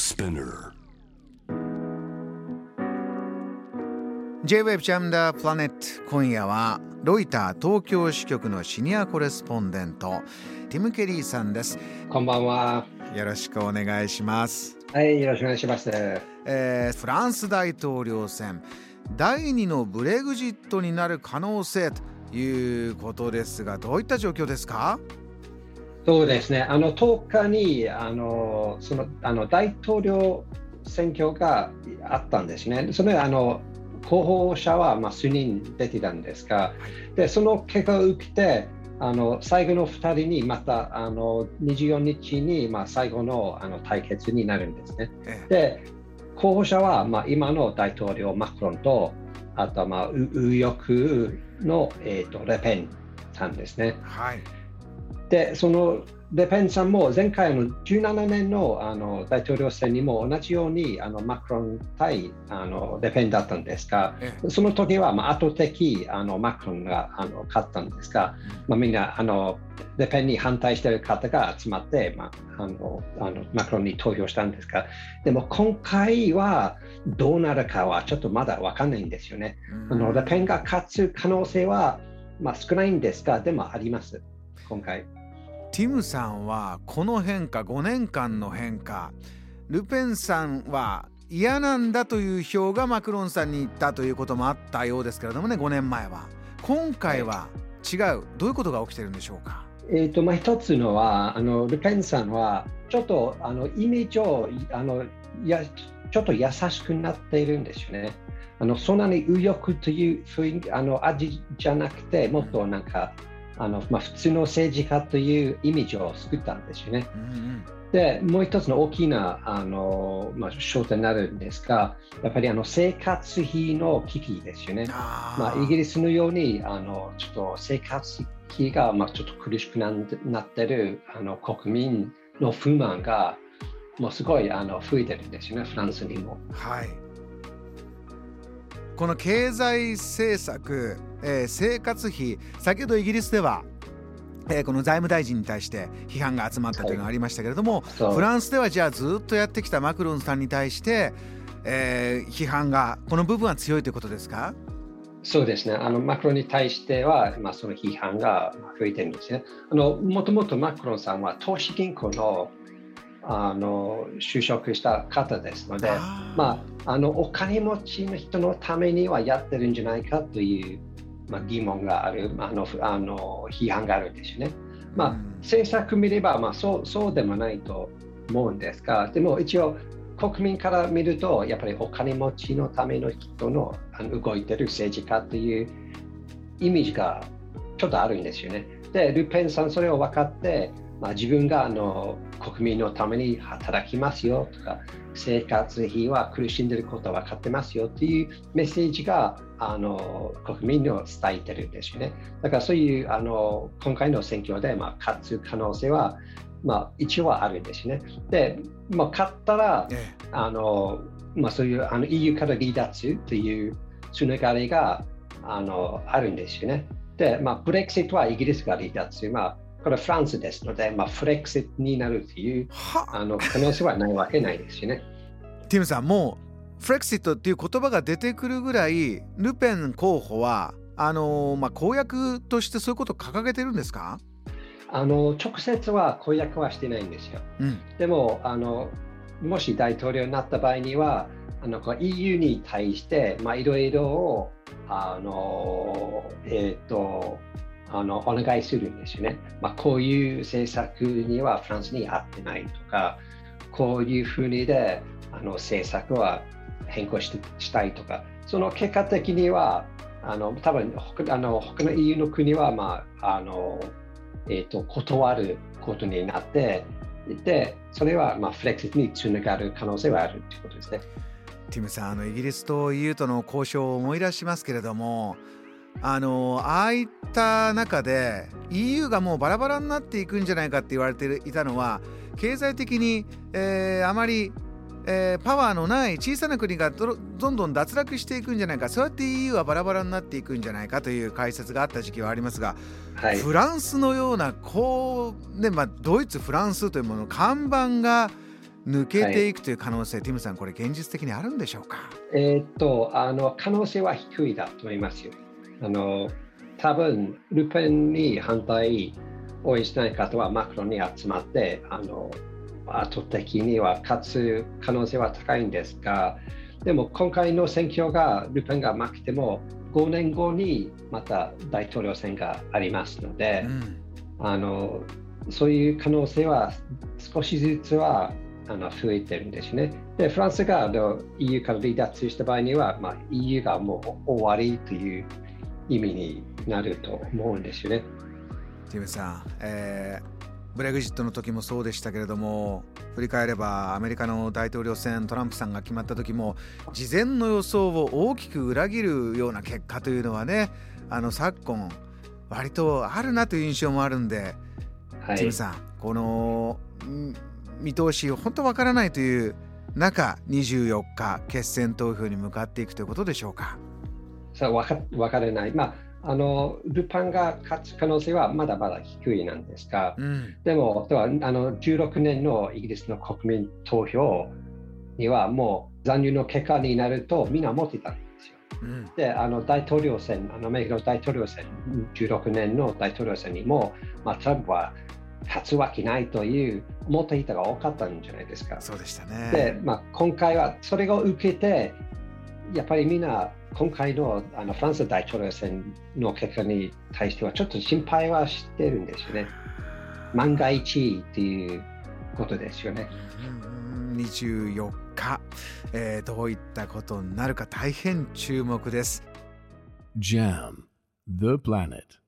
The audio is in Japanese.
Spinner. J-Wave ジャムダープラネット今夜はロイター東京支局のシニアコレスポンデントティム・ケリーさんです。こんばんは。よろしくお願いします、はい、よろしくお願いします。えーフランス大統領選。第二のブレグジットになる可能性ということですがどういった状況ですか？そうですね。あの10日にあのそのあの大統領選挙があったんですね。それあの候補者はまあ数人出てたんですが、でその結果を受けて。あの最後の2人にまたあの24日にまあ最後のあの対決になるんですね。えで候補者はまあ今の大統領マクロンとあとはまあう右翼の、えー、とレペンさんですね。はいでそのレペンさんも前回の17年のあの大統領選にも同じようにあのマクロン対あのレペンだったんですがえその時はまあ圧倒的あのマクロンがあの勝ったんですが、まあ、みんなあのレペンに反対している方が集まって、まあ、あのあのマクロンに投票したんですがでも今回はどうなるかはちょっとまだ分かんないんですよね。あのレペンが勝つ可能性は、まあ、少ないんですがでもあります今回。ティムさんはこの変化5年間の変化。ルペンさんは嫌なんだという票がマクロンさんに行ったということもあったようですけれどもね5年前は。今回は違う。どういうことが起きてるんでしょうか？えーとまあ、一つのはあのルペンさんはちょっとあのイメージをあのやちょっと優しくなっているんですよね。あのそんなに右翼という雰囲気あの味じゃなくてもっとなんかあの、まあ、普通の政治家というイメージを作ったんですよね。うんうんでもう一つの大きなあの、まあ、焦点になるんですがやっぱりあの生活費の危機ですよね。あまあ、イギリスのようにあのちょっと生活費がまあちょっと苦しくななってるあの国民の不満がもうすごいあの増えてるんですよね、フランスにも。はいこの経済政策、えー生活費先ほどイギリスでは、えーこの財務大臣に対して批判が集まったというのがありましたけれども、そうフランスではじゃあずっとやってきたマクロンさんに対して、えー批判がこの部分は強いということですか？そうですね、あのマクロンに対しては、まあ、その批判が増えてるんですね。あのもともとマクロンさんは投資銀行のあの就職した方ですので、まあ、あのお金持ちの人のためにはやってるんじゃないかという、まあ、疑問があるあのあの批判があるんですよね。まあうん政策見れば、まあ、そうそうでもないと思うんですがでも一応国民から見るとやっぱりお金持ちのための人のあの動いてる政治家というイメージがちょっとあるんですよね。でルペンさんそれを分かって、まあ、自分があの国民のために働きますよとか生活費は苦しんでることは分かってますよというメッセージがあの国民に伝えてるんですよね。だからそういうあの今回の選挙で、まあ、勝つ可能性は、まあ、一応はあるんですね。で、まあ、勝ったらええあの、まあ、そういうあの EU から離脱というつながりがあのあるんですよね。で、まあ、ブレクシットはイギリスが離脱、まあ、これフランスですので、まあ、フレクシットになるというはあの可能性はないわけないですよね。ティムさんもうフレクシットっていう言葉が出てくるぐらいルペン候補はあのーまあ、公約としてそういうことを掲げてるんですか、あの直接は公約はしてないんですよ。うんでもあの、もし大統領になった場合には、あの EU に対して、まあ、いろいろをあの、えー、とあのお願いするんですよね。まあ、こういう政策にはフランスに合ってないとか、こういうふうにであの政策は変更してしたいとか、その結果的には、あの多分他あの他の EU の国は、まああのえー、と断ることになって、でそれはまあフレクシットにつながる可能性はあるということですね。ティムさんあのイギリスと EU との交渉を思い出しますけれどもあのああいった中で EU がもうバラバラになっていくんじゃないかって言われていたのは経済的に、えーあまり、えーパワーのない小さな国がどどんどん脱落していくんじゃないかそうやって EU はバラバラになっていくんじゃないかという解説があった時期はありますが、はい、フランスのようなこう、ねまあ、ドイツフランスというもの看板が抜けていくという可能性、はい、ティムさん、これ、現実的にあるんでしょうか？えー、っとあの可能性は低いだと思いますよ。あの多分ルペンに反対応援しない方はマクロンに集まってあの圧倒的には勝つ可能性は高いんですがでも今回の選挙がルペンが負けても5年後にまた大統領選がありますので、うん、あのそういう可能性は少しずつはあの増えてるんですね。で、フランスがあの EU から離脱した場合には、まあ、EU がもう終わりという意味になると思うんですよね。ティムさん、えー、ブレグジットの時もそうでしたけれども振り返ればアメリカの大統領選トランプさんが決まった時も事前の予想を大きく裏切るような結果というのはねあの昨今割とあるなという印象もあるんで、はい、ティムさんこの見通し本当わからないという中24日決選投票に向かっていくということでしょうか？そう分か分からない、まあ、あのルパンが勝つ可能性はまだまだ低いなんですが、うん、でもではあの16年のイギリスの国民投票にはもう残留の結果になるとみんな持ってたんですよ。うん、であの大統領選あのアメリカの大統領選16年の大統領選にも、まあ、トランプは勝つわけないという思った人が多かったんじゃないですか。そうでしたね。で、まあ、今回はそれを受けて、やっぱりみんな今回のあのフランス大統領選の結果に対してはちょっと心配はしてるんですよね。万が一っていうことですよね。24日、えー、どういったことになるか大変注目です。JAM The Planet